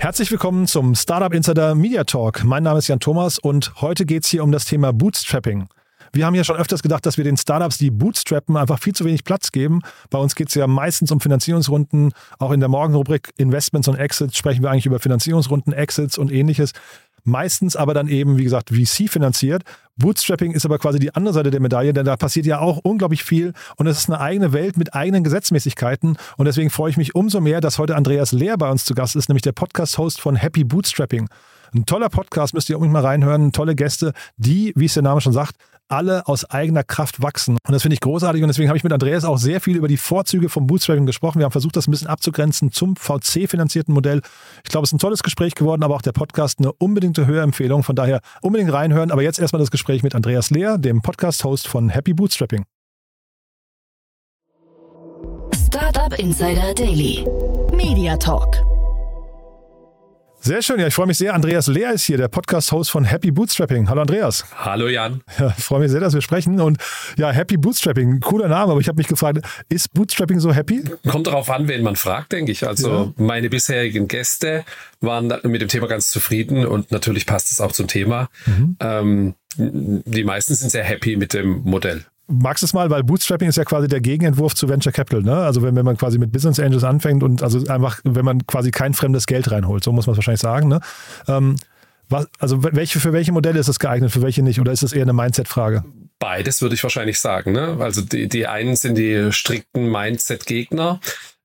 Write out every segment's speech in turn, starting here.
Herzlich willkommen zum Startup Insider Media Talk. Mein Name ist Jan Thomas und heute geht es hier um das Thema Bootstrapping. Wir haben ja schon öfters gedacht, dass wir den Startups, die bootstrappen, einfach viel zu wenig Platz geben. Bei uns geht es ja meistens um Finanzierungsrunden. Auch in der Morgenrubrik Investments und Exits sprechen wir eigentlich über Finanzierungsrunden, Exits und ähnliches. Meistens aber dann eben, wie gesagt, VC finanziert. Bootstrapping ist aber quasi die andere Seite der Medaille, denn da passiert ja auch unglaublich viel und es ist eine eigene Welt mit eigenen Gesetzmäßigkeiten. Und deswegen freue ich mich umso mehr, dass heute Andreas Lehr bei uns zu Gast ist, nämlich der Podcast-Host von Happy Bootstrapping. Ein toller Podcast, müsst ihr unbedingt mal reinhören. Tolle Gäste, die, wie es der Name schon sagt, alle aus eigener Kraft wachsen. Und das finde ich großartig und deswegen habe ich mit Andreas auch sehr viel über die Vorzüge vom Bootstrapping gesprochen. Wir haben versucht, das ein bisschen abzugrenzen zum VC-finanzierten Modell. Ich glaube, es ist ein tolles Gespräch geworden, aber auch der Podcast eine unbedingte Hörempfehlung. Von daher unbedingt reinhören. Aber jetzt erstmal das Gespräch mit Andreas Lehr, dem Podcast-Host von Happy Bootstrapping. Startup Insider Daily. Media Talk. Sehr schön, ja, ich freue mich sehr. Andreas Lehr ist hier, der Podcast-Host von Happy Bootstrapping. Hallo Andreas. Hallo Jan. Ja, ich freue mich sehr, dass wir sprechen. Und ja, Happy Bootstrapping, cooler Name, aber ich habe mich gefragt, ist Bootstrapping so happy? Kommt darauf an, wen man fragt, denke ich. Also ja. meine bisherigen Gäste waren mit dem Thema ganz zufrieden und natürlich passt es auch zum Thema. Mhm. Ähm, die meisten sind sehr happy mit dem Modell magst du es mal, weil Bootstrapping ist ja quasi der Gegenentwurf zu Venture Capital, ne? Also wenn, wenn man quasi mit Business Angels anfängt und also einfach, wenn man quasi kein fremdes Geld reinholt, so muss man es wahrscheinlich sagen, ne? Ähm, was, also welche, für welche Modelle ist es geeignet, für welche nicht? Oder ist es eher eine Mindset-Frage? Beides würde ich wahrscheinlich sagen. Ne? Also die, die einen sind die strikten Mindset-Gegner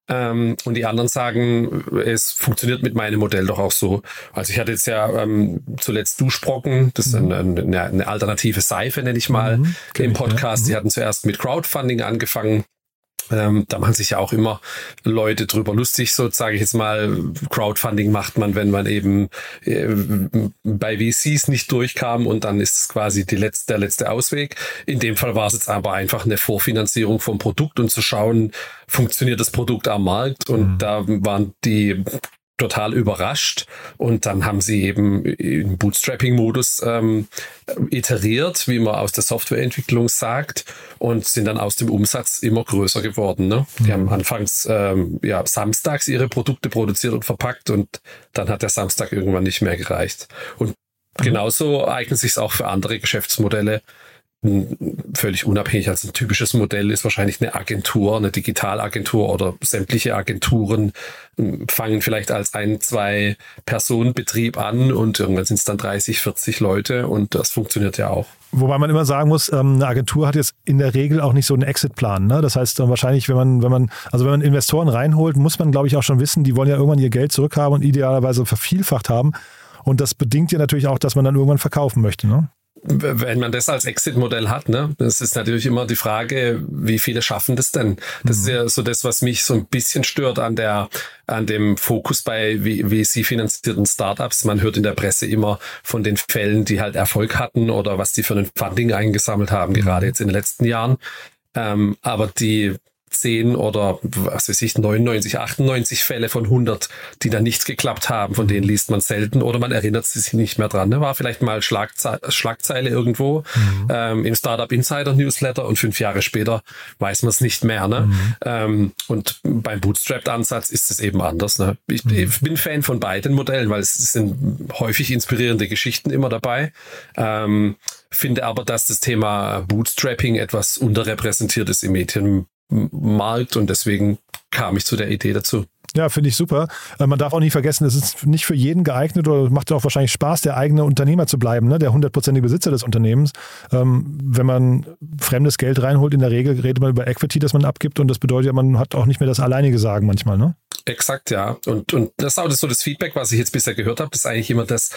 ähm, und die anderen sagen, es funktioniert mit meinem Modell doch auch so. Also ich hatte jetzt ja ähm, zuletzt Duschbrocken, das ist eine, eine, eine alternative Seife, nenne ich mal, mhm, im Podcast. Ich, ja. Die hatten zuerst mit Crowdfunding angefangen ähm, da machen sich ja auch immer Leute drüber lustig, so sage ich jetzt mal. Crowdfunding macht man, wenn man eben äh, bei VCs nicht durchkam und dann ist es quasi die letzte, der letzte Ausweg. In dem Fall war es jetzt aber einfach eine Vorfinanzierung vom Produkt und zu schauen, funktioniert das Produkt am Markt und mhm. da waren die total überrascht und dann haben sie eben im Bootstrapping-Modus ähm, iteriert, wie man aus der Softwareentwicklung sagt und sind dann aus dem Umsatz immer größer geworden. Ne? Die haben anfangs ähm, ja, samstags ihre Produkte produziert und verpackt und dann hat der Samstag irgendwann nicht mehr gereicht. Und genauso eignet sich es auch für andere Geschäftsmodelle, völlig unabhängig. Also ein typisches Modell ist wahrscheinlich eine Agentur, eine Digitalagentur oder sämtliche Agenturen hm, fangen vielleicht als ein, zwei Personenbetrieb an und irgendwann sind es dann 30, 40 Leute und das funktioniert ja auch. Wobei man immer sagen muss, ähm, eine Agentur hat jetzt in der Regel auch nicht so einen Exit-Plan. Ne? Das heißt, wahrscheinlich, wenn man, wenn man, also wenn man Investoren reinholt, muss man, glaube ich, auch schon wissen, die wollen ja irgendwann ihr Geld zurückhaben und idealerweise vervielfacht haben. Und das bedingt ja natürlich auch, dass man dann irgendwann verkaufen möchte. Ne? Wenn man das als Exit-Modell hat, ne, das ist natürlich immer die Frage, wie viele schaffen das denn? Das mhm. ist ja so das, was mich so ein bisschen stört an der, an dem Fokus bei VC-finanzierten Startups. Man hört in der Presse immer von den Fällen, die halt Erfolg hatten oder was die für ein Funding eingesammelt haben, mhm. gerade jetzt in den letzten Jahren. Ähm, aber die 10 oder was weiß ich, 99, 98 Fälle von 100, die dann nichts geklappt haben, von denen liest man selten oder man erinnert sich nicht mehr dran. Ne? War vielleicht mal Schlagze Schlagzeile irgendwo mhm. ähm, im Startup Insider Newsletter und fünf Jahre später weiß man es nicht mehr. Ne? Mhm. Ähm, und beim Bootstrapped-Ansatz ist es eben anders. Ne? Ich, mhm. ich, bin Fan von beiden Modellen, weil es sind häufig inspirierende Geschichten immer dabei. Ähm, finde aber, dass das Thema Bootstrapping etwas unterrepräsentiert ist im Medien Markt und deswegen kam ich zu der Idee dazu. Ja, finde ich super. Äh, man darf auch nicht vergessen, es ist nicht für jeden geeignet oder macht auch wahrscheinlich Spaß, der eigene Unternehmer zu bleiben, ne? der hundertprozentige Besitzer des Unternehmens. Ähm, wenn man fremdes Geld reinholt, in der Regel redet man über Equity, das man abgibt und das bedeutet ja, man hat auch nicht mehr das alleinige Sagen manchmal. Ne? Exakt, ja. Und, und das ist auch das, so das Feedback, was ich jetzt bisher gehört habe. Das ist eigentlich immer das,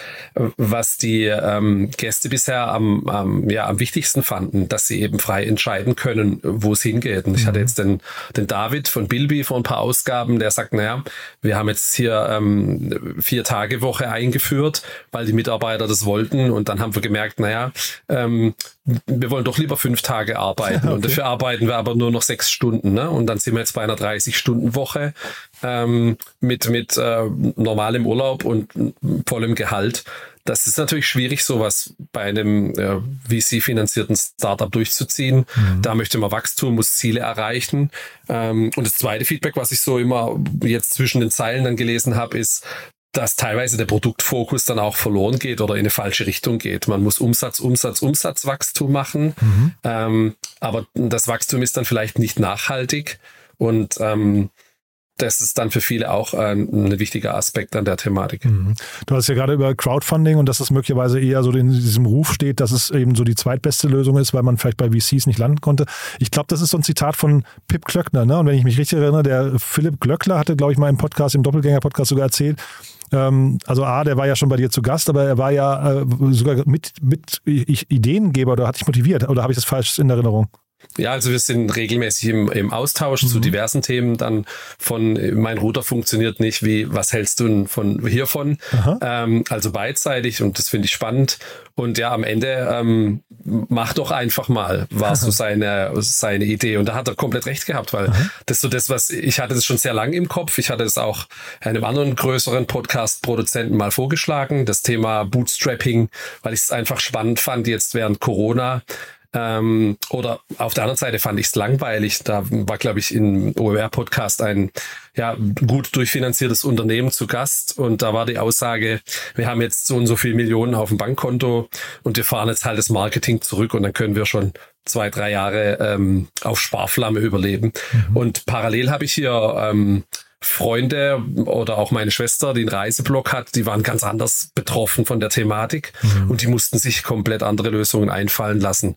was die ähm, Gäste bisher am, am, ja, am wichtigsten fanden, dass sie eben frei entscheiden können, wo es hingeht. Und ich hatte jetzt den, den David von Bilby vor ein paar Ausgaben, der sagt, naja, wir haben jetzt hier ähm, vier Tage Woche eingeführt, weil die Mitarbeiter das wollten. Und dann haben wir gemerkt, naja, ähm, wir wollen doch lieber fünf Tage arbeiten. okay. Und dafür arbeiten wir aber nur noch sechs Stunden. Ne? Und dann sind wir jetzt bei einer 30-Stunden-Woche ähm, mit, mit äh, normalem Urlaub und vollem Gehalt. Das ist natürlich schwierig, sowas bei einem äh, VC-finanzierten Startup durchzuziehen. Mhm. Da möchte man Wachstum, muss Ziele erreichen. Ähm, und das zweite Feedback, was ich so immer jetzt zwischen den Zeilen dann gelesen habe, ist, dass teilweise der Produktfokus dann auch verloren geht oder in eine falsche Richtung geht. Man muss Umsatz, Umsatz, Umsatzwachstum machen, mhm. ähm, aber das Wachstum ist dann vielleicht nicht nachhaltig und ähm, das ist dann für viele auch ein, ein wichtiger Aspekt an der Thematik. Mhm. Du hast ja gerade über Crowdfunding und dass es möglicherweise eher so in diesem Ruf steht, dass es eben so die zweitbeste Lösung ist, weil man vielleicht bei VCs nicht landen konnte. Ich glaube, das ist so ein Zitat von Pip Klöckner. Ne? Und wenn ich mich richtig erinnere, der Philipp Glöckler hatte, glaube ich, mal im Podcast, im Doppelgänger-Podcast sogar erzählt, ähm, also A, der war ja schon bei dir zu Gast, aber er war ja äh, sogar mit, mit Ideengeber oder hat dich motiviert. Oder habe ich das falsch in Erinnerung? Ja, also wir sind regelmäßig im, im Austausch mhm. zu diversen Themen. Dann von mein Router funktioniert nicht, wie was hältst du von hiervon? Ähm, also beidseitig und das finde ich spannend. Und ja, am Ende ähm, mach doch einfach mal, war so seine seine Idee. Und da hat er komplett recht gehabt, weil Aha. das ist so das, was ich hatte das schon sehr lange im Kopf. Ich hatte es auch einem anderen größeren Podcast-Produzenten mal vorgeschlagen, das Thema Bootstrapping, weil ich es einfach spannend fand jetzt während Corona ähm, oder auf der anderen Seite fand ich es langweilig. Da war, glaube ich, im OER-Podcast ein ja, gut durchfinanziertes Unternehmen zu Gast und da war die Aussage, wir haben jetzt so und so viele Millionen auf dem Bankkonto und wir fahren jetzt halt das Marketing zurück und dann können wir schon zwei, drei Jahre ähm, auf Sparflamme überleben. Mhm. Und parallel habe ich hier ähm, Freunde oder auch meine Schwester, die einen Reiseblog hat, die waren ganz anders betroffen von der Thematik mhm. und die mussten sich komplett andere Lösungen einfallen lassen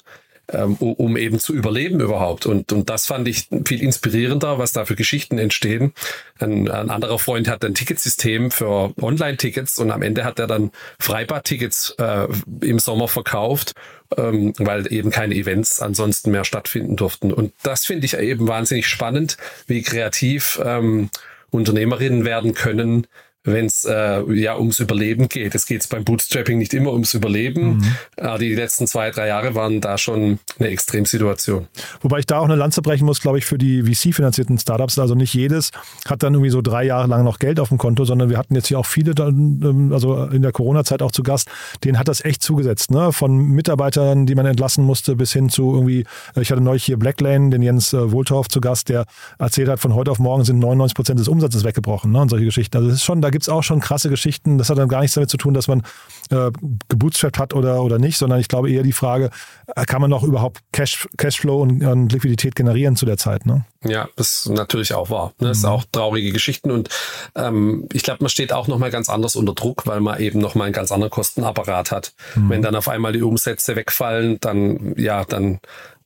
ähm, um eben zu überleben überhaupt. Und, und das fand ich viel inspirierender, was da für Geschichten entstehen. Ein, ein anderer Freund hat ein Ticketsystem für Online-Tickets und am Ende hat er dann Freibad-Tickets äh, im Sommer verkauft, ähm, weil eben keine Events ansonsten mehr stattfinden durften. Und das finde ich eben wahnsinnig spannend, wie kreativ ähm, Unternehmerinnen werden können, wenn es äh, ja ums Überleben geht. Es geht beim Bootstrapping nicht immer ums Überleben. Mhm. Aber die letzten zwei, drei Jahre waren da schon eine Extremsituation. Wobei ich da auch eine Lanze brechen muss, glaube ich, für die VC-finanzierten Startups. Also nicht jedes hat dann irgendwie so drei Jahre lang noch Geld auf dem Konto, sondern wir hatten jetzt hier auch viele, ähm, also in der Corona-Zeit auch zu Gast, denen hat das echt zugesetzt. Ne? Von Mitarbeitern, die man entlassen musste, bis hin zu irgendwie, äh, ich hatte neulich hier Blacklane, den Jens äh, Wohltorf zu Gast, der erzählt hat, von heute auf morgen sind 99 Prozent des Umsatzes weggebrochen ne? und solche Geschichten. Also es ist schon, da gibt es auch schon krasse Geschichten. Das hat dann gar nichts damit zu tun, dass man äh, gebootstrapped hat oder, oder nicht, sondern ich glaube eher die Frage, äh, kann man noch überhaupt Cash, Cashflow und, und Liquidität generieren zu der Zeit? Ne? Ja, das ist natürlich auch wahr. Ne? Das mhm. ist auch traurige Geschichten und ähm, ich glaube, man steht auch nochmal ganz anders unter Druck, weil man eben nochmal einen ganz anderen Kostenapparat hat. Mhm. Wenn dann auf einmal die Umsätze wegfallen, dann ja, dann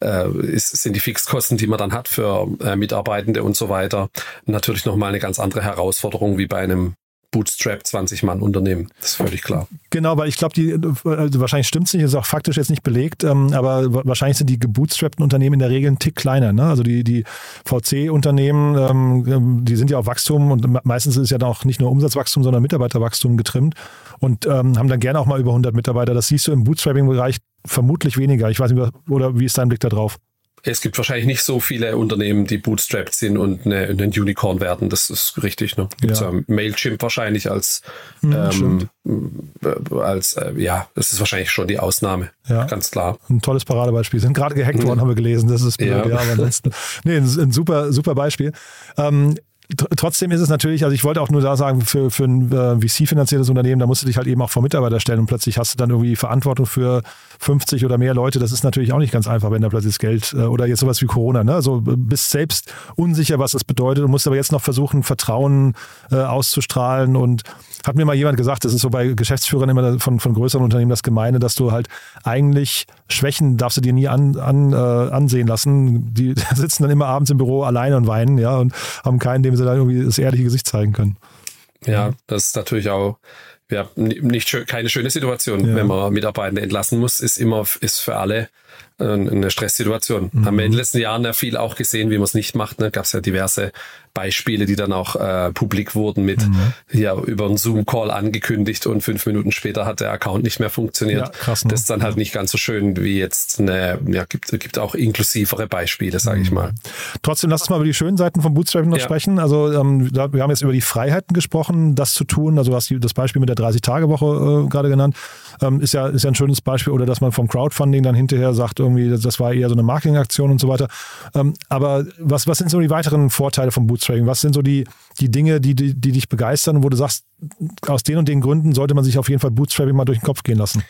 äh, ist, sind die Fixkosten, die man dann hat für äh, Mitarbeitende und so weiter, natürlich nochmal eine ganz andere Herausforderung wie bei einem Bootstrap 20-Mann-Unternehmen. Das ist völlig klar. Genau, weil ich glaube, die also wahrscheinlich stimmt es nicht, ist auch faktisch jetzt nicht belegt, ähm, aber wahrscheinlich sind die gebootstrappten Unternehmen in der Regel ein Tick kleiner. Ne? Also die, die VC-Unternehmen, ähm, ähm, die sind ja auf Wachstum und meistens ist ja dann auch nicht nur Umsatzwachstum, sondern Mitarbeiterwachstum getrimmt und ähm, haben dann gerne auch mal über 100 Mitarbeiter. Das siehst du im Bootstrapping-Bereich vermutlich weniger. Ich weiß nicht, oder wie ist dein Blick da drauf? Es gibt wahrscheinlich nicht so viele Unternehmen, die bootstrapped sind und eine, ein Unicorn werden. Das ist richtig. Ne? Gibt's ja. Mailchimp wahrscheinlich als, hm, ähm, als äh, ja, das ist wahrscheinlich schon die Ausnahme. Ja. Ganz klar. Ein tolles Paradebeispiel. Sind gerade gehackt worden, mhm. haben wir gelesen. Das ist blöd, ja. ja aber ansonsten. Nee, ein, ein super, super Beispiel. Ähm, trotzdem ist es natürlich, also ich wollte auch nur da sagen, für, für ein äh, VC-finanziertes Unternehmen, da musst du dich halt eben auch vor Mitarbeiter stellen und plötzlich hast du dann irgendwie Verantwortung für 50 oder mehr Leute. Das ist natürlich auch nicht ganz einfach, wenn da plötzlich das Geld äh, oder jetzt sowas wie Corona, ne? Also bist selbst unsicher, was das bedeutet und musst aber jetzt noch versuchen, Vertrauen äh, auszustrahlen und hat mir mal jemand gesagt, das ist so bei Geschäftsführern immer von, von größeren Unternehmen das Gemeine, dass du halt eigentlich Schwächen darfst du dir nie an, an, äh, ansehen lassen. Die sitzen dann immer abends im Büro alleine und weinen, ja, und haben keinen, dem dem sie dann irgendwie das ehrliche Gesicht zeigen können. Ja, das ist natürlich auch ja, nicht keine schöne Situation, Ja. wenn man Mitarbeitende entlassen muss, ist immer ist für alle eine Stresssituation. Haben wir in den letzten Jahren ja viel auch gesehen, wie man es nicht macht. Ne? Gab es ja diverse Beispiele, die dann auch äh, publik wurden mit ja über einen Zoom-Call angekündigt und fünf Minuten später hat der Account nicht mehr funktioniert. Ja, krass, ne? Das ist dann halt nicht ganz so schön wie jetzt eine, ja, gibt, gibt auch inklusivere Beispiele, sage ich mal. Trotzdem, lass uns mal über die schönen Seiten vom Bootstrapping noch Ja. sprechen. Also ähm, wir haben jetzt über die Freiheiten gesprochen, das zu tun. Also du hast das Beispiel mit der 30-Tage-Woche äh, gerade genannt. Ähm, ist, ja, ist ja ein schönes Beispiel. Oder dass man vom Crowdfunding dann hinterher sagt, irgendwie, das, war eher so eine Marketingaktion und so weiter. Ähm, aber was, was sind so die weiteren Vorteile vom Bootstrapping? Was sind so die, die Dinge, die, die, die dich begeistern, wo du sagst, aus den und den Gründen sollte man sich auf jeden Fall Bootstrapping mal durch den Kopf gehen lassen?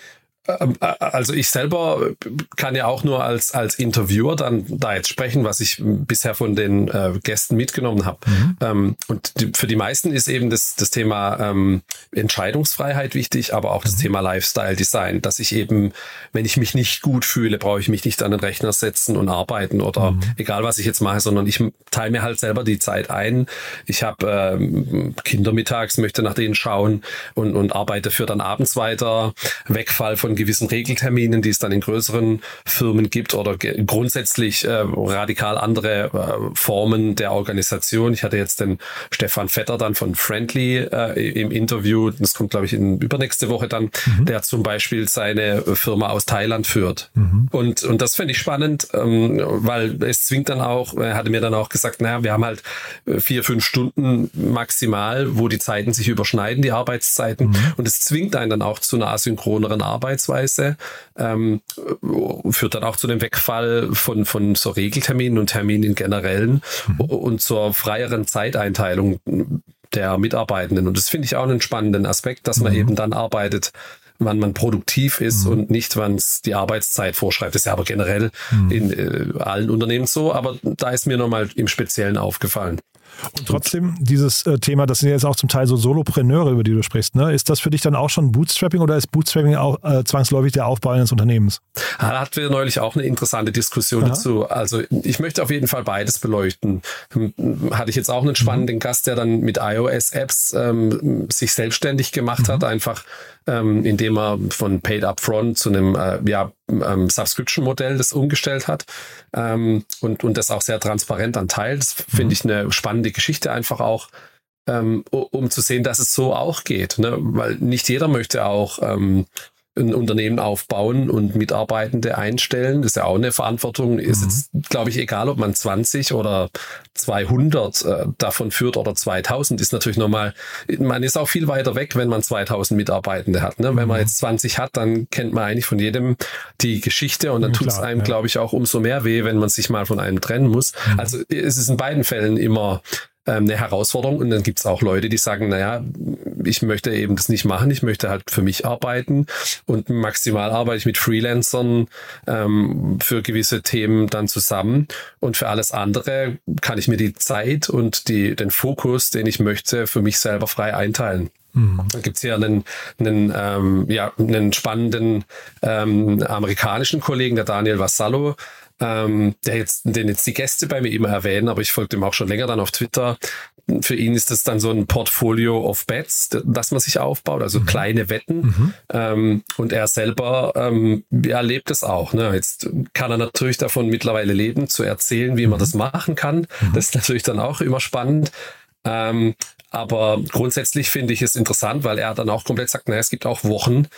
Ähm, äh, Also ich selber kann ja auch nur als, als Interviewer dann da jetzt sprechen, was ich bisher von den äh, Gästen mitgenommen habe. Ähm, und die, für die meisten ist eben das, das Thema ähm, Entscheidungsfreiheit wichtig, aber auch das Thema Lifestyle Design, dass ich eben, wenn ich mich nicht gut fühle, brauche ich mich nicht an den Rechner setzen und arbeiten oder egal was ich jetzt mache, sondern ich teile mir halt selber die Zeit ein. Ich habe ähm, Kinder mittags, möchte nach denen schauen und, und arbeite für dann abends weiter. Wegfall von gewissen Regelterminen, die es dann in größeren Firmen gibt oder ge- grundsätzlich äh, radikal andere äh, Formen der Organisation. Ich hatte jetzt den Stefan Vetter dann von Friendly äh, im Interview, das kommt glaube ich in übernächste Woche dann, der zum Beispiel seine Firma aus Thailand führt. Und, und das finde ich spannend, ähm, weil es zwingt dann auch, er hatte mir dann auch gesagt, naja, wir haben halt äh, vier, fünf Stunden maximal, wo die Zeiten sich überschneiden, die Arbeitszeiten. Und es zwingt einen dann auch zu einer asynchroneren Arbeitsweise, ähm, führt dann auch zu dem Wegfall von, von so Regelterminen und Terminen in generellen und zur freieren Zeiteinteilung der Mitarbeitenden. Und das finde ich auch einen spannenden Aspekt, dass man eben dann arbeitet, wann man produktiv ist und nicht, wann es die Arbeitszeit vorschreibt. Das ist ja aber generell in äh, allen Unternehmen so, aber da ist mir nochmal im Speziellen aufgefallen. Und trotzdem, dieses äh, Thema, das sind ja jetzt auch zum Teil so Solopreneure, über die du sprichst, ne? Ist das für dich dann auch schon Bootstrapping oder ist Bootstrapping auch äh, zwangsläufig der Aufbau eines Unternehmens? Da hatten wir neulich auch eine interessante Diskussion Aha. dazu. Also ich möchte auf jeden Fall beides beleuchten. Hm, Hatte ich jetzt auch einen spannenden Gast, der dann mit iOS-Apps ähm, sich selbstständig gemacht hat, einfach ähm, indem er von Paid Upfront zu einem äh, ja, ähm, Subscription-Modell das umgestellt hat ähm, und, und das auch sehr transparent dann teilt. Das finde ich eine spannende Geschichte einfach auch, ähm, um zu sehen, dass es so auch geht. Ne? Weil nicht jeder möchte auch ähm, ein Unternehmen aufbauen und Mitarbeitende einstellen. Das ist ja auch eine Verantwortung. Ist jetzt, glaube ich, egal, ob man 20 oder 200 äh, davon führt oder 2000, ist natürlich nochmal, man ist auch viel weiter weg, wenn man 2000 Mitarbeitende hat. Ne? Wenn man jetzt 20 hat, dann kennt man eigentlich von jedem die Geschichte und dann tut es einem, ja. glaube ich, auch umso mehr weh, wenn man sich mal von einem trennen muss. Also es ist in beiden Fällen immer ähm, eine Herausforderung und dann gibt es auch Leute, die sagen, naja, ich möchte eben das nicht machen, ich möchte halt für mich arbeiten und maximal arbeite ich mit Freelancern ähm, für gewisse Themen dann zusammen. Und für alles andere kann ich mir die Zeit und die, den Fokus, den ich möchte, für mich selber frei einteilen. Da gibt's hier einen, einen, ähm, ja, einen spannenden ähm, amerikanischen Kollegen, der Daniel Vassallo, ähm, der jetzt, den jetzt die Gäste bei mir immer erwähnen, aber ich folge dem auch schon länger dann auf Twitter. Für ihn ist das dann so ein Portfolio of Bets, das man sich aufbaut, also kleine Wetten. Ähm, und er selber ähm, ja, lebt es auch. Ne? Jetzt kann er natürlich davon mittlerweile leben, zu erzählen, wie man das machen kann. Das ist natürlich dann auch immer spannend. Ähm, aber grundsätzlich finde ich es interessant, weil er dann auch komplett sagt, naja, es gibt auch Wochen,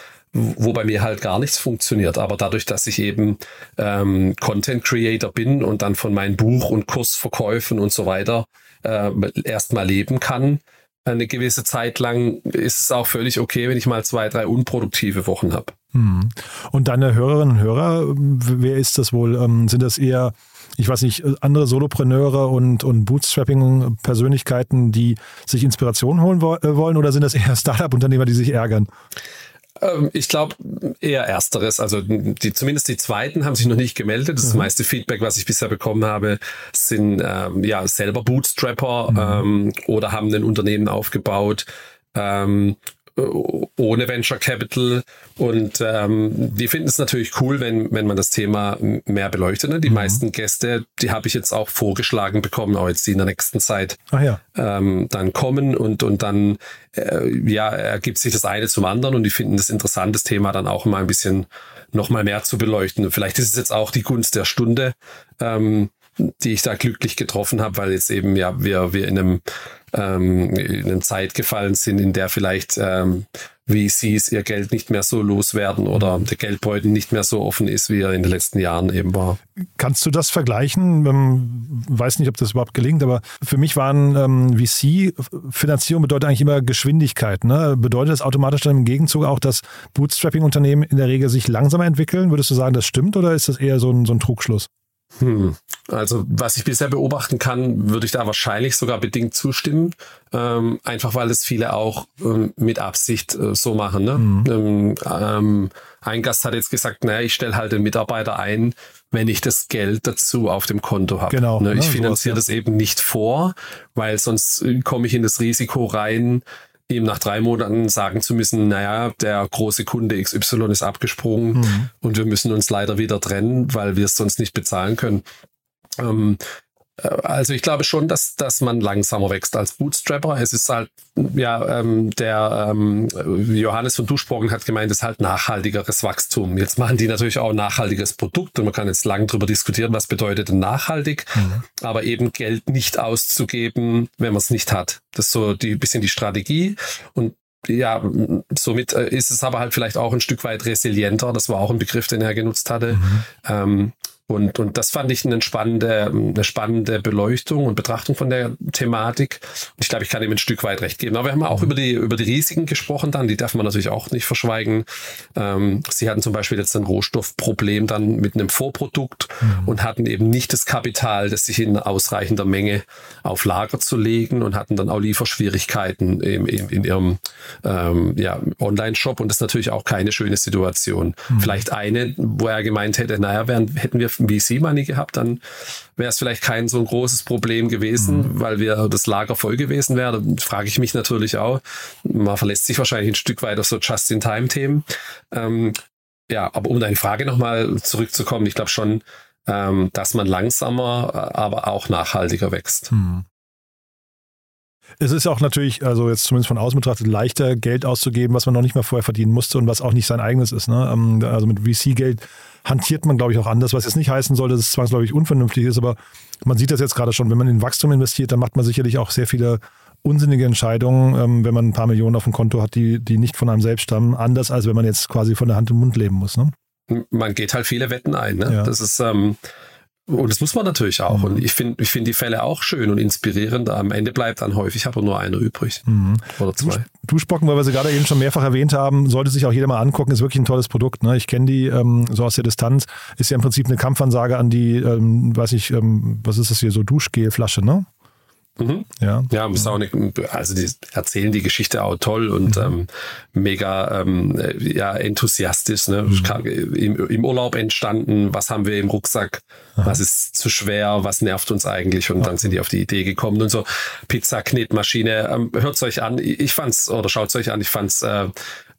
wo bei mir halt gar nichts funktioniert. Aber dadurch, dass ich eben ähm, Content Creator bin und dann von meinem Buch und Kursverkäufen und so weiter äh, erstmal leben kann, eine gewisse Zeit lang ist es auch völlig okay, wenn ich mal zwei, drei unproduktive Wochen habe. Hm. Und deine Hörerinnen und Hörer, wer ist das wohl? Ähm, sind das eher, ich weiß nicht, andere Solopreneure und, und Bootstrapping-Persönlichkeiten, die sich Inspiration holen wo- äh, wollen oder sind das eher Startup-Unternehmer, die sich ärgern? Ähm, Ich glaube eher ersteres. Also die, zumindest die zweiten haben sich noch nicht gemeldet. Das meiste Feedback, was ich bisher bekommen habe, sind ähm, ja selber Bootstrapper ähm, oder haben ein Unternehmen aufgebaut. Ähm, äh, ohne Venture Capital. Und ähm, die finden es natürlich cool, wenn, wenn man das Thema mehr beleuchtet. Ne? Die mhm. meisten Gäste, die habe ich jetzt auch vorgeschlagen bekommen, auch jetzt die in der nächsten Zeit ja. ähm, dann kommen und, und dann äh, ja, ergibt sich das eine zum anderen und die finden das interessant, das Thema dann auch mal ein bisschen noch mal mehr zu beleuchten. Vielleicht ist es jetzt auch die Gunst der Stunde, ähm, die ich da glücklich getroffen habe, weil jetzt eben ja wir, wir in einem ähm, in eine Zeit gefallen sind, in der vielleicht ähm, VCs ihr Geld nicht mehr so loswerden oder der Geldbeutel nicht mehr so offen ist, wie er in den letzten Jahren eben war. Kannst du das vergleichen? Ähm, weiß nicht, ob das überhaupt gelingt, aber für mich waren ähm, VC-Finanzierung bedeutet eigentlich immer Geschwindigkeit. Ne? Bedeutet das automatisch dann im Gegenzug auch, dass Bootstrapping-Unternehmen in der Regel sich langsamer entwickeln? Würdest du sagen, das stimmt oder ist das eher so ein, so ein Trugschluss? Hm. Also was ich bisher beobachten kann, würde ich da wahrscheinlich sogar bedingt zustimmen. Ähm, einfach weil es viele auch ähm, mit Absicht äh, so machen. Ne? Mhm. Ähm, ähm ein Gast hat jetzt gesagt, naja, ich stelle halt den Mitarbeiter ein, wenn ich das Geld dazu auf dem Konto habe. Genau. Ne? Ich finanziere das eben nicht vor, weil sonst äh, komme ich in das Risiko rein, ihm nach drei Monaten sagen zu müssen, naja, der große Kunde XY ist abgesprungen mhm. und wir müssen uns leider wieder trennen, weil wir es sonst nicht bezahlen können. Ähm, äh, also ich glaube schon, dass, dass man langsamer wächst als Bootstrapper. Es ist halt, ja, ähm, der ähm, Johannes von Duschbrocken hat gemeint, es ist halt nachhaltigeres Wachstum. Jetzt machen die natürlich auch ein nachhaltiges Produkt und man kann jetzt lang darüber diskutieren, was bedeutet denn nachhaltig, mhm. aber eben Geld nicht auszugeben, wenn man es nicht hat. Das ist so die bisschen die Strategie und ja, somit äh, ist es aber halt vielleicht auch ein Stück weit resilienter. Das war auch ein Begriff, den er genutzt hatte. Mhm. Ähm, und, und das fand ich eine spannende, eine spannende Beleuchtung und Betrachtung von der Thematik. Und ich glaube, ich kann ihm ein Stück weit recht geben. Aber wir haben auch über die, über die Risiken gesprochen dann. Die darf man natürlich auch nicht verschweigen. Ähm, sie hatten zum Beispiel jetzt ein Rohstoffproblem dann mit einem Vorprodukt mhm. und hatten eben nicht das Kapital, das sich in ausreichender Menge auf Lager zu legen und hatten dann auch Lieferschwierigkeiten in, in, in ihrem ähm, ja, Online-Shop. Und das ist natürlich auch keine schöne Situation. Mhm. Vielleicht eine, wo er gemeint hätte, naja, wären, hätten wir VC-Money gehabt, dann wäre es vielleicht kein so ein großes Problem gewesen, mhm. weil wir das Lager voll gewesen wäre. Da frage ich mich natürlich auch. Man verlässt sich wahrscheinlich ein Stück weit auf so Just-in-Time-Themen. Ähm, ja, aber um deine Frage nochmal zurückzukommen, ich glaube schon, ähm, dass man langsamer, aber auch nachhaltiger wächst. Mhm. Es ist auch natürlich, also jetzt zumindest von außen betrachtet, leichter Geld auszugeben, was man noch nicht mal vorher verdienen musste und was auch nicht sein eigenes ist. Ne? Ähm, also mit VC-Geld hantiert man, glaube ich, auch anders, was jetzt nicht heißen soll, dass es zwangsläufig unvernünftig ist, aber man sieht das jetzt gerade schon, wenn man in Wachstum investiert, dann macht man sicherlich auch sehr viele unsinnige Entscheidungen, ähm, wenn man ein paar Millionen auf dem Konto hat, die, die nicht von einem selbst stammen, anders als wenn man jetzt quasi von der Hand im Mund leben muss. Ne? Man geht halt viele Wetten ein. Ne? Ja. Das ist ähm, und das muss man natürlich auch. Mhm. Und ich finde ich finde die Fälle auch schön und inspirierend. Am Ende bleibt dann häufig aber nur einer übrig. Mhm. Oder zwei. Duschbocken, weil wir sie gerade eben schon mehrfach erwähnt haben, sollte sich auch jeder mal angucken, ist wirklich ein tolles Produkt. Ne? Ich kenne die ähm, so aus der Distanz. Ist ja im Prinzip eine Kampfansage an die, ähm, weiß ich, ähm, was ist das hier, so Duschgelflasche, ne? Mhm. Ja, ja ist auch eine, also die erzählen die Geschichte auch toll und mhm. ähm, mega ähm, ja, enthusiastisch. Ne? Mhm. Im, Im, Urlaub entstanden, was haben wir im Rucksack, Aha. was ist zu schwer, was nervt uns eigentlich und ja. dann sind die auf die Idee gekommen und so. Pizza, Knetmaschine, ähm, hört's euch an, ich fand's, oder schaut's euch an, ich fand's äh,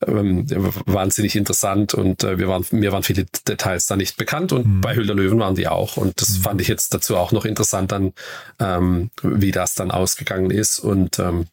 ähm, wahnsinnig interessant und äh, wir waren, mir waren viele Details da nicht bekannt und mhm. bei Hülder Löwen waren die auch und das mhm. fand ich jetzt dazu auch noch interessant dann, ähm, wie das dann ausgegangen ist und ähm,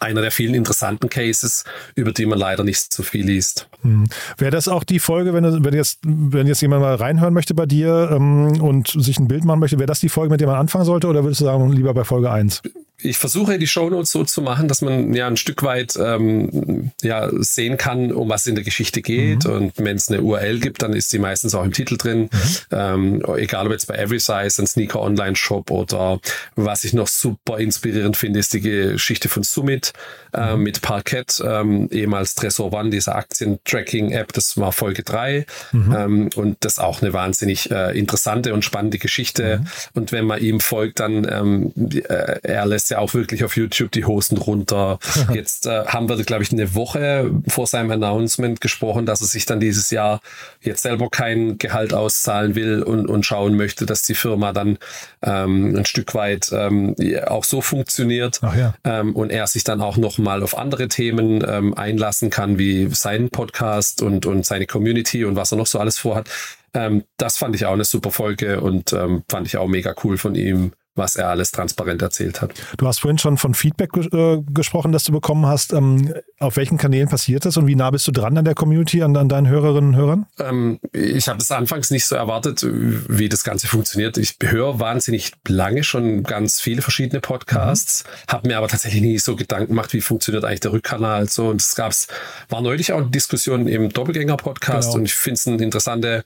einer der vielen interessanten Cases, über die man leider nicht so viel liest. Hm. Wäre das auch die Folge, wenn, wenn, jetzt, wenn jetzt jemand mal reinhören möchte bei dir ähm, und sich ein Bild machen möchte, wäre das die Folge, mit der man anfangen sollte oder würdest du sagen, lieber bei Folge 1? Ich versuche die Shownotes so zu machen, dass man ja ein Stück weit ähm, ja sehen kann, um was in der Geschichte geht. Mhm. Und wenn es eine URL gibt, dann ist sie meistens auch im Titel drin. Mhm. Ähm, egal ob jetzt bei Every Size, ein Sneaker Online Shop oder was ich noch super inspirierend finde, ist die Geschichte von Summit äh, mhm. mit Parkett, ähm, ehemals Tresor One, dieser Aktien-Tracking-App. Das war Folge drei mhm. ähm, und das ist auch eine wahnsinnig äh, interessante und spannende Geschichte. Mhm. Und wenn man ihm folgt, dann ähm, äh, er lässt lässt ja auch wirklich auf YouTube die Hosen runter. Jetzt äh, haben wir, glaube ich, eine Woche vor seinem Announcement gesprochen, dass er sich dann dieses Jahr jetzt selber kein Gehalt auszahlen will und, und schauen möchte, dass die Firma dann ähm, ein Stück weit ähm, auch so funktioniert ja. ähm, und er sich dann auch noch mal auf andere Themen ähm, einlassen kann, wie seinen Podcast und, und seine Community und was er noch so alles vorhat. Ähm, das fand ich auch eine super Folge und ähm, fand ich auch mega cool von ihm, was er alles transparent erzählt hat. Du hast vorhin schon von Feedback äh, gesprochen, das du bekommen hast. Ähm, auf welchen Kanälen passiert das und wie nah bist du dran an der Community, an, an deinen Hörerinnen und Hörern? Ähm, ich habe es anfangs nicht so erwartet, wie das Ganze funktioniert. Ich höre wahnsinnig lange schon ganz viele verschiedene Podcasts, mhm. habe mir aber tatsächlich nie so Gedanken gemacht, wie funktioniert eigentlich der Rückkanal. So und es gab's war neulich auch eine Diskussion im Doppelgänger-Podcast genau. und ich finde es eine interessante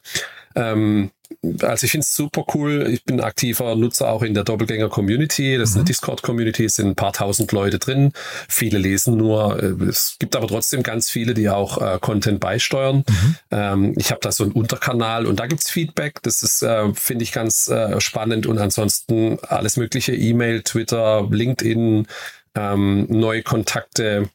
ähm, also ich finde es super cool. Ich bin aktiver Nutzer auch in der Doppelgänger-Community. Das ist eine mhm. Discord-Community, es sind ein paar tausend Leute drin. Viele lesen nur. Es gibt aber trotzdem ganz viele, die auch äh, Content beisteuern. Mhm. Ähm, ich habe da so einen Unterkanal und da gibt's Feedback. Das ist, äh, finde ich, ganz äh, spannend. Und ansonsten alles mögliche, E-Mail, Twitter, LinkedIn, ähm, neue Kontakte.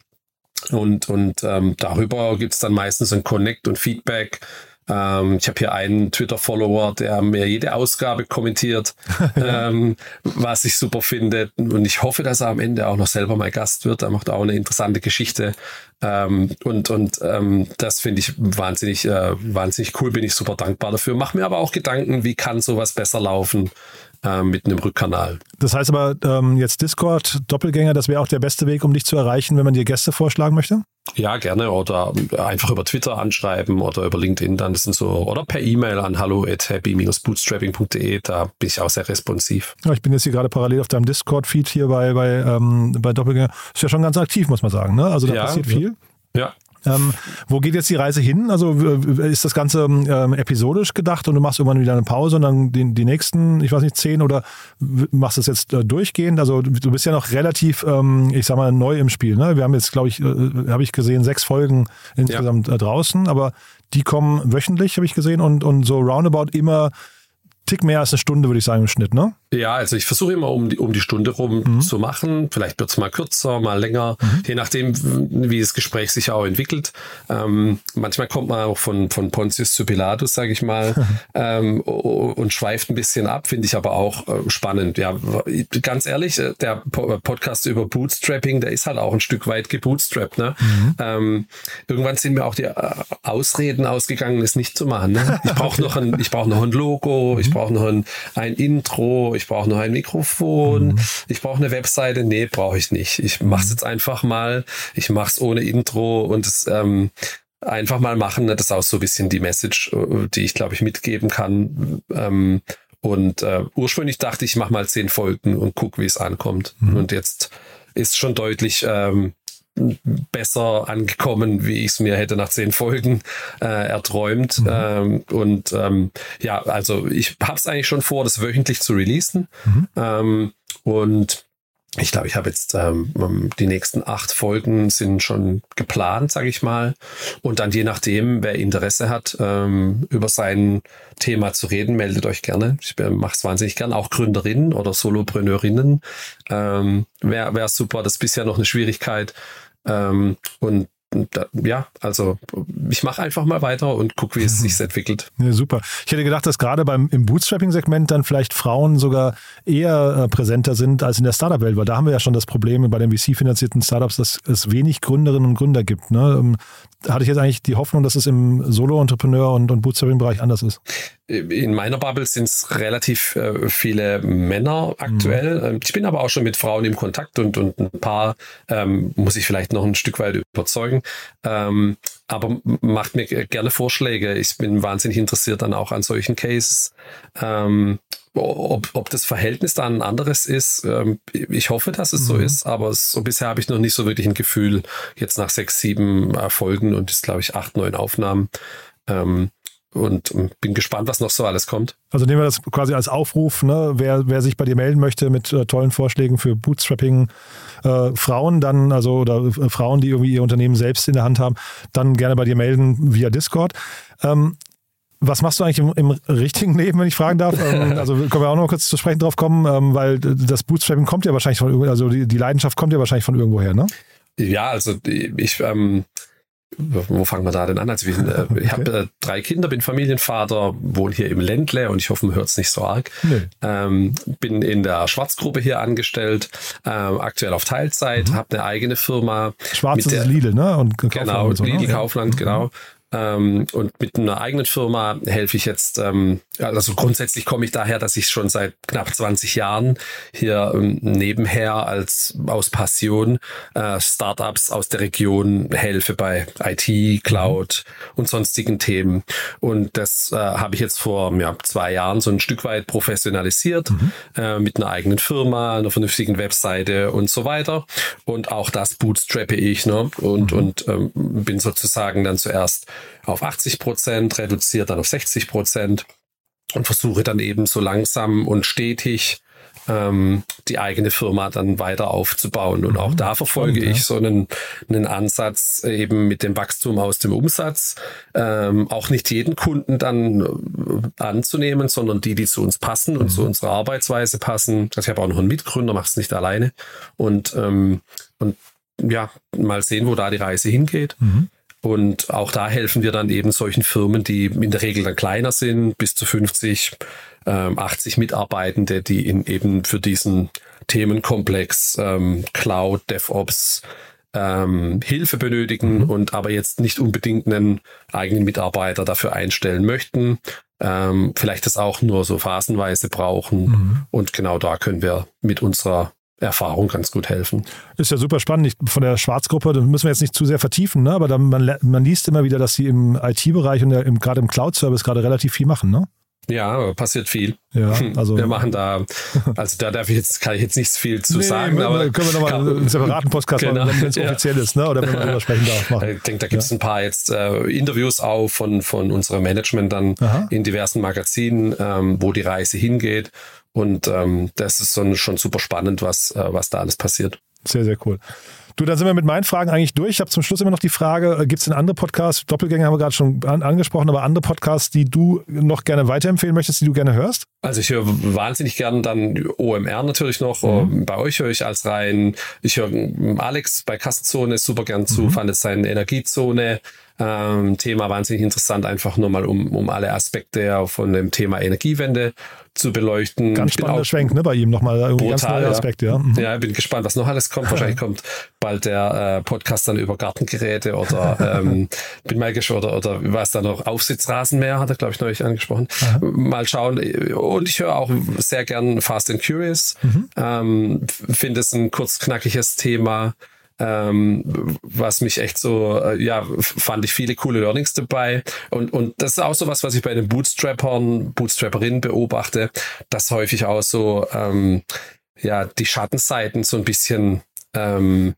Und, und ähm, darüber gibt's dann meistens ein Connect und Feedback. Ähm, ich habe hier einen Twitter-Follower, der mir jede Ausgabe kommentiert, ähm, was ich super finde. Und ich hoffe, dass er am Ende auch noch selber mal Gast wird. Er macht auch eine interessante Geschichte. Ähm, und und ähm, das finde ich wahnsinnig, äh, wahnsinnig cool, bin ich super dankbar dafür. Mach mir aber auch Gedanken, wie kann sowas besser laufen äh, mit einem Rückkanal. Das heißt aber ähm, jetzt Discord, Doppelgänger, das wäre auch der beste Weg, um dich zu erreichen, wenn man dir Gäste vorschlagen möchte? Ja, gerne. Oder einfach über Twitter anschreiben oder über LinkedIn dann. Das sind so, oder per E-Mail an hallo at happy-bootstrapping.de. Da bin ich auch sehr responsiv. Ja, ich bin jetzt hier gerade parallel auf deinem Discord-Feed hier bei, bei, ähm, bei Doppelgänger. Ist ja schon ganz aktiv, muss man sagen. Ne? Also da ja, passiert viel. Ja, ähm, wo geht jetzt die Reise hin? Also ist das Ganze ähm, episodisch gedacht und du machst irgendwann wieder eine Pause und dann die, die nächsten, ich weiß nicht, zehn oder machst du es jetzt äh, durchgehend? Also du bist ja noch relativ, ähm, ich sag mal, neu im Spiel. Ne? Wir haben jetzt, glaube ich, äh, habe ich gesehen, sechs Folgen insgesamt ja. äh, draußen, aber die kommen wöchentlich, habe ich gesehen, und, und so roundabout immer Tick mehr als eine Stunde, würde ich sagen, im Schnitt, ne? Ja, also ich versuche immer um die, um die Stunde rum mhm. zu machen. Vielleicht wird es mal kürzer, mal länger, mhm. je nachdem, wie das Gespräch sich auch entwickelt. Ähm, manchmal kommt man auch von, von Pontius zu Pilatus, sage ich mal, ähm, und schweift ein bisschen ab, finde ich aber auch äh, spannend. Ja, ganz ehrlich, äh, der Podcast über Bootstrapping, der ist halt auch ein Stück weit gebootstrapped. Ne? Mhm. Ähm, irgendwann sind mir auch die äh, Ausreden ausgegangen, es nicht zu machen. Ne? Ich brauche noch ein, ich brauche noch ein Logo, ich brauche noch ein, ein Intro, ich brauche noch ein Mikrofon, mhm. ich brauche eine Webseite. Nee, brauche ich nicht. Ich mache es jetzt einfach mal. Ich mache es ohne Intro und es ähm, einfach mal machen. Das ist auch so ein bisschen die Message, äh, die ich, glaube ich, mitgeben kann. Ähm, und äh, ursprünglich dachte ich, ich mache mal zehn Folgen und guck, wie es ankommt. Mhm. Und jetzt ist schon deutlich ähm, besser angekommen, wie ich es mir hätte nach zehn Folgen äh, erträumt. Mhm. Ähm, und ähm, ja, also ich habe es eigentlich schon vor, das wöchentlich zu releasen. Mhm. Ähm, und ich glaube, ich habe jetzt ähm, die nächsten acht Folgen sind schon geplant, sage ich mal. Und dann je nachdem, wer Interesse hat, ähm, über sein Thema zu reden, meldet euch gerne. Ich mache es wahnsinnig gern. Auch Gründerinnen oder Solopreneurinnen ähm, wäre wär super. Das ist bisher noch eine Schwierigkeit. Ähm, und da, ja, also ich mache einfach mal weiter und gucke, wie es sich entwickelt. Ja, super. Ich hätte gedacht, dass gerade beim im Bootstrapping-Segment dann vielleicht Frauen sogar eher äh, präsenter sind als in der Startup-Welt, weil da haben wir ja schon das Problem bei den VC-finanzierten Startups, dass es wenig Gründerinnen und Gründer gibt. Ne? Ähm, hatte ich jetzt eigentlich die Hoffnung, dass es im Solo-Entrepreneur- und, und Bootstrapping-Bereich anders ist in meiner Bubble sind es relativ äh, viele Männer aktuell. Mhm. Ähm, ich bin aber auch schon mit Frauen im Kontakt und, und ein paar ähm, muss ich vielleicht noch ein Stück weit überzeugen. Ähm, aber macht mir gerne Vorschläge. Ich bin wahnsinnig interessiert dann auch an solchen Cases. Ähm, ob, ob das Verhältnis dann ein anderes ist, ähm, ich hoffe, dass es mhm. so ist, aber so bisher habe ich noch nicht so wirklich ein Gefühl, jetzt nach sechs, sieben Folgen und ist, glaube ich, acht, neun Aufnahmen, ähm, und bin gespannt, was noch so alles kommt. Also nehmen wir das quasi als Aufruf, ne? wer, wer sich bei dir melden möchte mit äh, tollen Vorschlägen für Bootstrapping äh, Frauen, dann, also oder äh, Frauen, die irgendwie ihr Unternehmen selbst in der Hand haben, dann gerne bei dir melden via Discord. Ähm, Was machst du eigentlich im, im richtigen Leben, wenn ich fragen darf? Ähm, also können wir auch noch kurz zu sprechen drauf kommen, ähm, weil das Bootstrapping kommt ja wahrscheinlich von also die, die Leidenschaft kommt ja wahrscheinlich von irgendwoher, ne? Ja, also ich, ähm, wo fangen wir da denn an? Also ich, äh, ich habe äh, drei Kinder, bin Familienvater, wohne hier im Ländle und ich hoffe, man hört es nicht so arg. Nee. Ähm, bin in der Schwarzgruppe hier angestellt, ähm, aktuell auf Teilzeit, Mhm. habe eine eigene Firma. Schwarz ist Lidl, ne? Und Genau, und so, Lidl ne? Ja. Kaufland, genau. Ähm, und mit einer eigenen Firma helfe ich jetzt, ähm, also grundsätzlich komme ich daher, dass ich schon seit knapp 20 Jahren hier ähm, nebenher als aus Passion äh, Startups aus der Region helfe bei IT, Cloud und sonstigen Themen. Und das äh, habe ich jetzt vor ja, zwei Jahren so ein Stück weit professionalisiert äh, mit einer eigenen Firma, einer vernünftigen Webseite und so weiter. Und auch das bootstrappe ich ne? und, und ähm, bin sozusagen dann zuerst auf 80 Prozent, reduziert dann auf 60 Prozent und versuche dann eben so langsam und stetig ähm, die eigene Firma dann weiter aufzubauen. Und auch da verfolge ja. ich so einen, einen Ansatz eben mit dem Wachstum aus dem Umsatz, ähm, auch nicht jeden Kunden dann äh, anzunehmen, sondern die, die zu uns passen und zu unserer Arbeitsweise passen. Also ich habe auch noch einen Mitgründer, mache es nicht alleine. Und, ähm, und ja, mal sehen, wo da die Reise hingeht. Und auch da helfen wir dann eben solchen Firmen, die in der Regel dann kleiner sind, bis zu 50, ähm, 80 Mitarbeitende, die in eben für diesen Themenkomplex ähm, Cloud, DevOps ähm, Hilfe benötigen und aber jetzt nicht unbedingt einen eigenen Mitarbeiter dafür einstellen möchten. Ähm, vielleicht das auch nur so phasenweise brauchen. Und genau da können wir mit unserer Erfahrung ganz gut helfen. Ist ja super spannend. Ich, von der Schwarzgruppe, das müssen wir jetzt nicht zu sehr vertiefen, ne? aber da, man, man liest immer wieder, dass sie im IT-Bereich und im, gerade im Cloud-Service gerade relativ viel machen. Ne? Ja, passiert viel. Ja, also wir machen da, also da darf ich jetzt, kann ich jetzt nicht viel zu Nee, sagen, nee, aber können wir nochmal einen separaten Podcast Genau, machen, wenn es ja. offiziell ist, ne? oder wenn man darüber sprechen darf. Machen. ich denke, da gibt es ein paar jetzt äh, Interviews auch von, von unserem Management dann Aha. in diversen Magazinen, ähm, wo die Reise hingeht. Und ähm, das ist so, schon super spannend, was, äh, was da alles passiert. Sehr, sehr cool. Du, dann sind wir mit meinen Fragen eigentlich durch. Ich habe zum Schluss immer noch die Frage, gibt es denn andere Podcasts, Doppelgänger haben wir gerade schon an, angesprochen, aber andere Podcasts, die du noch gerne weiterempfehlen möchtest, die du gerne hörst? Also ich höre wahnsinnig gern dann OMR natürlich noch. Ähm, Bei euch höre ich als rein. Ich höre ähm, Alex bei Kassenzone super gern zu, fand es seine Energiezone. Ähm, Thema wahnsinnig interessant, einfach nur mal um, um alle Aspekte von dem Thema Energiewende zu beleuchten. Ganz spannender Schwenk, ne, bei ihm nochmal. Irgendwie ganz Brutal, neuer ja. Aspekt, ja. Mhm. Ja, bin gespannt, was noch alles kommt. Wahrscheinlich kommt bald der äh, Podcast dann über Gartengeräte oder ähm, bin mal gespannt, oder, oder was da noch, Aufsitzrasenmäher hat er, glaube ich, neulich angesprochen. Mal schauen. Und ich höre auch sehr gern Fast and Curious. Ähm, f- Finde es ein kurz knackiges Thema. Ähm, was mich echt so, äh, ja, fand ich viele coole Learnings dabei. Und, und das ist auch so was, was ich bei den Bootstrappern, Bootstrapperinnen beobachte, dass häufig auch so, ähm, ja, die Schattenseiten so ein bisschen ähm,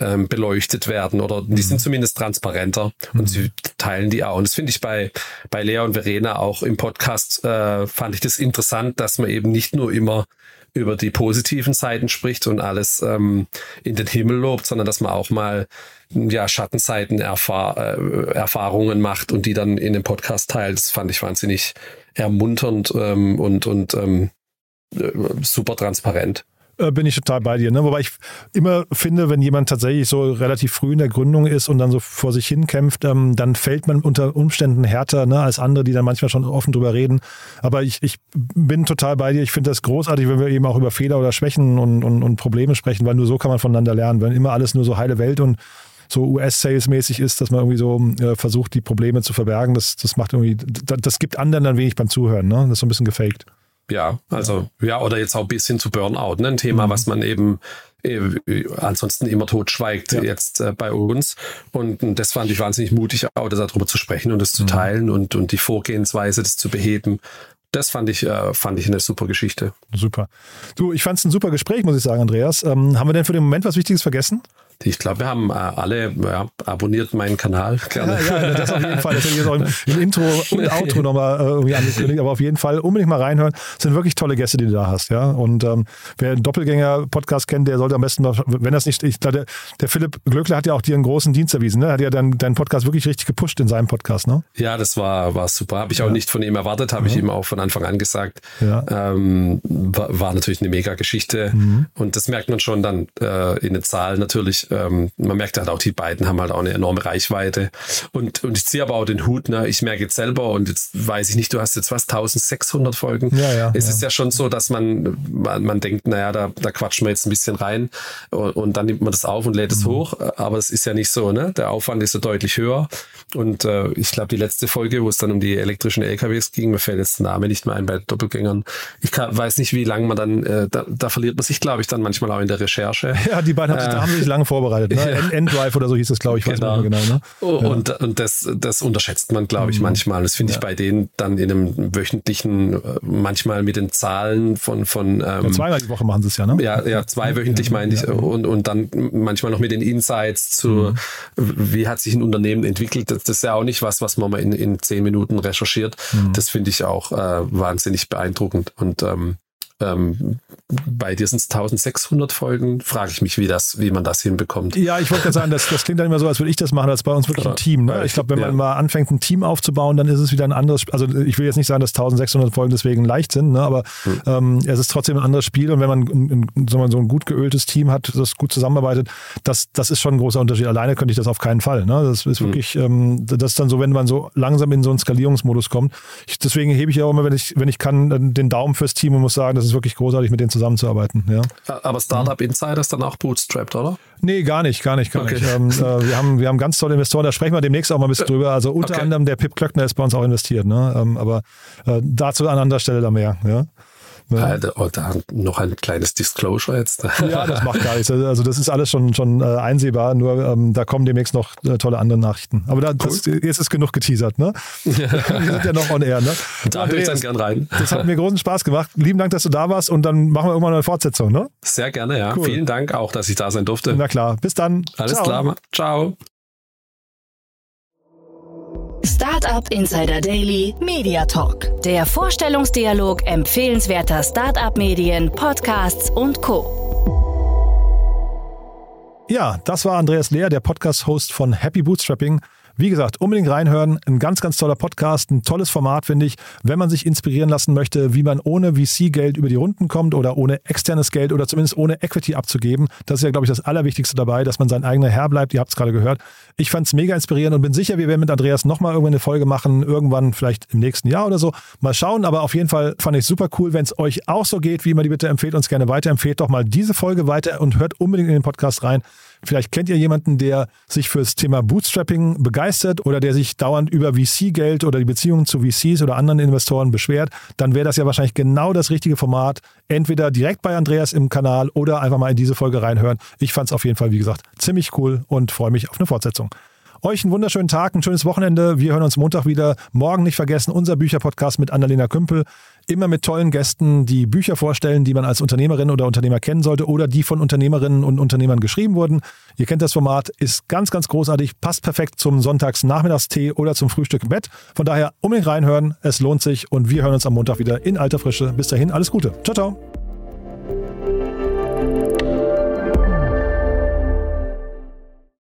ähm, beleuchtet werden oder die sind zumindest transparenter und sie teilen die auch. Und das finde ich bei, bei Lea und Verena auch im Podcast, äh, fand ich das interessant, dass man eben nicht nur immer über die positiven Seiten spricht und alles ähm, in den Himmel lobt, sondern dass man auch mal ja, Schattenseiten erfahr äh, Erfahrungen macht und die dann in dem Podcast teilt. Das fand ich wahnsinnig ermunternd ähm, und, und ähm, äh, super transparent. Äh, bin ich total bei dir. Ne? Wobei ich immer finde, wenn jemand tatsächlich so relativ früh in der Gründung ist und dann so vor sich hin kämpft, ähm, dann fällt man unter Umständen härter ne, als andere, die dann manchmal schon offen drüber reden. Aber ich, ich bin total bei dir. Ich finde das großartig, wenn wir eben auch über Fehler oder Schwächen und, und, und Probleme sprechen, weil nur so kann man voneinander lernen. Wenn immer alles nur so heile Welt und so US-Sales-mäßig ist, dass man irgendwie so äh, versucht, die Probleme zu verbergen, das, das macht irgendwie, das, das gibt anderen dann wenig beim Zuhören. Ne? Das ist so ein bisschen gefaked. Ja, also ja, oder jetzt auch bis hin zu Burnout, ne? ein Thema, was man eben äh, ansonsten immer totschweigt Ja. jetzt äh, bei uns. Und, und das fand ich wahnsinnig mutig, auch darüber zu sprechen und das zu teilen und, und die Vorgehensweise, das zu beheben. Das fand ich, äh, fand ich eine super Geschichte. Super. Du, ich fand es ein super Gespräch, muss ich sagen, Andreas. Ähm, haben wir denn für den Moment was Wichtiges vergessen? Ich glaube, wir haben äh, alle ja, abonniert meinen Kanal. Gerne. Ja, ja, das auf jeden Fall. Das jetzt auch im, im Intro und Outro nochmal äh, irgendwie angekündigt. Aber auf jeden Fall unbedingt mal reinhören. Das sind wirklich tolle Gäste, die du da hast. Ja? Und ähm, wer einen Doppelgänger-Podcast kennt, der sollte am besten, wenn das nicht, ich, der, der Philipp Glöckler hat ja auch dir einen großen Dienst erwiesen. Ne? Hat ja deinen dein Podcast wirklich richtig gepusht in seinem Podcast. Ne? Ja, das war, war super. Habe ich auch nicht von ihm erwartet, habe ich ihm auch von Anfang an gesagt. Ja. Ähm, war, war natürlich eine mega Geschichte. Und das merkt man schon dann äh, in den Zahlen natürlich. Ähm, man merkt halt auch, die beiden haben halt auch eine enorme Reichweite. Und, und ich ziehe aber auch den Hut. Ne? Ich merke jetzt selber und jetzt weiß ich nicht, du hast jetzt was, 1600 Folgen. Ja, ja, es ja. ist ja schon so, dass man, man, man denkt, naja, da, da quatschen wir jetzt ein bisschen rein und, und dann nimmt man das auf und lädt es hoch. Aber es ist ja nicht so, ne? Der Aufwand ist ja deutlich höher. Und äh, ich glaube, die letzte Folge, wo es dann um die elektrischen LKWs ging, mir fällt jetzt der Name nicht mehr ein bei Doppelgängern. Ich kann, weiß nicht, wie lange man dann, äh, da, da verliert man sich, glaube ich, dann manchmal auch in der Recherche. Ja, die beiden haben, sich, sich lange vorbereitet. Ne? Ja. Enddrive oder so hieß es, glaube ich. Weiß Genau. nicht mehr genau ne? Oh, Und, und das, das unterschätzt man, glaube ich, manchmal. Das finde ich bei denen dann in einem wöchentlichen, äh, manchmal mit den Zahlen von, von ähm, Ja, zweimal die Woche machen sie es ja, ne? Ja, ja, zweiwöchentlich meine ich. Und, und dann manchmal noch mit den Insights zu, wie hat sich ein Unternehmen entwickelt. Das, das ist ja auch nicht was, was man mal in, in zehn Minuten recherchiert. Das finde ich auch äh, wahnsinnig beeindruckend. Und ähm, ähm, bei dir sind es 1600 Folgen. Frage ich mich, wie das, wie man das hinbekommt. Ja, ich wollte gerade sagen, das, das klingt dann immer so, als würde ich das machen, als bei uns wirklich ein Team. Ne? Ich glaube, wenn man Ja. mal anfängt, ein Team aufzubauen, dann ist es wieder ein anderes. Also ich will jetzt nicht sagen, dass 1600 Folgen deswegen leicht sind, ne? aber Hm. ähm, es ist trotzdem ein anderes Spiel. Und wenn man, ein, sagen wir mal, so ein gut geöltes Team hat, das gut zusammenarbeitet, das, das ist schon ein großer Unterschied. Alleine könnte ich das auf keinen Fall. Ne? Das Hm. ist wirklich, ähm, das ist dann so, wenn man so langsam in so einen Skalierungsmodus kommt. Ich, deswegen hebe ich ja auch immer, wenn ich, wenn ich kann, äh, den Daumen fürs Team und muss sagen, das ist wirklich großartig, mit denen zusammenzuarbeiten. Ja. Aber Startup Insider ist dann auch bootstrapped, oder? Nee, gar nicht, gar nicht, gar Okay. nicht. Ähm, äh, wir, haben, wir haben ganz tolle Investoren, da sprechen wir demnächst auch mal ein bisschen drüber. Also unter Okay. anderem der Pip Klöckner ist bei uns auch investiert, ne? Ähm, aber äh, dazu an anderer Stelle da mehr. Ja, da- oh, da noch ein kleines Disclosure jetzt. ja das macht gar nichts. Also das ist alles schon, schon äh, einsehbar, nur ähm, da kommen demnächst noch äh, tolle andere Nachrichten. Aber da, das, jetzt ist genug geteasert, ne? wir sind ja noch on air, ne? Da höre ich dann gern rein. Das hat mir großen Spaß gemacht. Lieben Dank, dass du da warst und dann machen wir irgendwann eine Fortsetzung, ne? Sehr gerne, ja. Cool. Vielen Dank auch, dass ich da sein durfte. Na klar, bis dann. Alles Ciao. klar. Ciao. Startup Insider Daily Media Talk. Der Vorstellungsdialog empfehlenswerter Startup-Medien, Podcasts und Co. Ja, das war Andreas Lehr, der Podcast-Host von Happy Bootstrapping. Wie gesagt, unbedingt reinhören. Ein ganz, ganz toller Podcast, ein tolles Format, finde ich. Wenn man sich inspirieren lassen möchte, wie man ohne VC-Geld über die Runden kommt oder ohne externes Geld oder zumindest ohne Equity abzugeben. Das ist ja, glaube ich, das Allerwichtigste dabei, dass man sein eigener Herr bleibt. Ihr habt es gerade gehört. Ich fand es mega inspirierend und bin sicher, wir werden mit Andreas nochmal irgendwann eine Folge machen. Irgendwann vielleicht im nächsten Jahr oder so. Mal schauen. Aber auf jeden Fall fand ich super cool. Wenn es euch auch so geht, wie immer die Bitte empfehlt uns gerne weiter. Empfehlt doch mal diese Folge weiter und hört unbedingt in den Podcast rein. Vielleicht kennt ihr jemanden, der sich fürs Thema Bootstrapping begeistert oder der sich dauernd über VC-Geld oder die Beziehungen zu VCs oder anderen Investoren beschwert. Dann wäre das ja wahrscheinlich genau das richtige Format. Entweder direkt bei Andreas im Kanal oder einfach mal in diese Folge reinhören. Ich fand es auf jeden Fall, wie gesagt, ziemlich cool und freue mich auf eine Fortsetzung. Euch einen wunderschönen Tag, ein schönes Wochenende. Wir hören uns Montag wieder. Morgen nicht vergessen, unser Bücherpodcast mit Annalena Kümpel. Immer mit tollen Gästen, die Bücher vorstellen, die man als Unternehmerin oder Unternehmer kennen sollte oder die von Unternehmerinnen und Unternehmern geschrieben wurden. Ihr kennt das Format, ist ganz, ganz großartig, passt perfekt zum Sonntagsnachmittagstee oder zum Frühstück im Bett. Von daher unbedingt reinhören, es lohnt sich und wir hören uns am Montag wieder in alter Frische. Bis dahin, alles Gute. Ciao, ciao.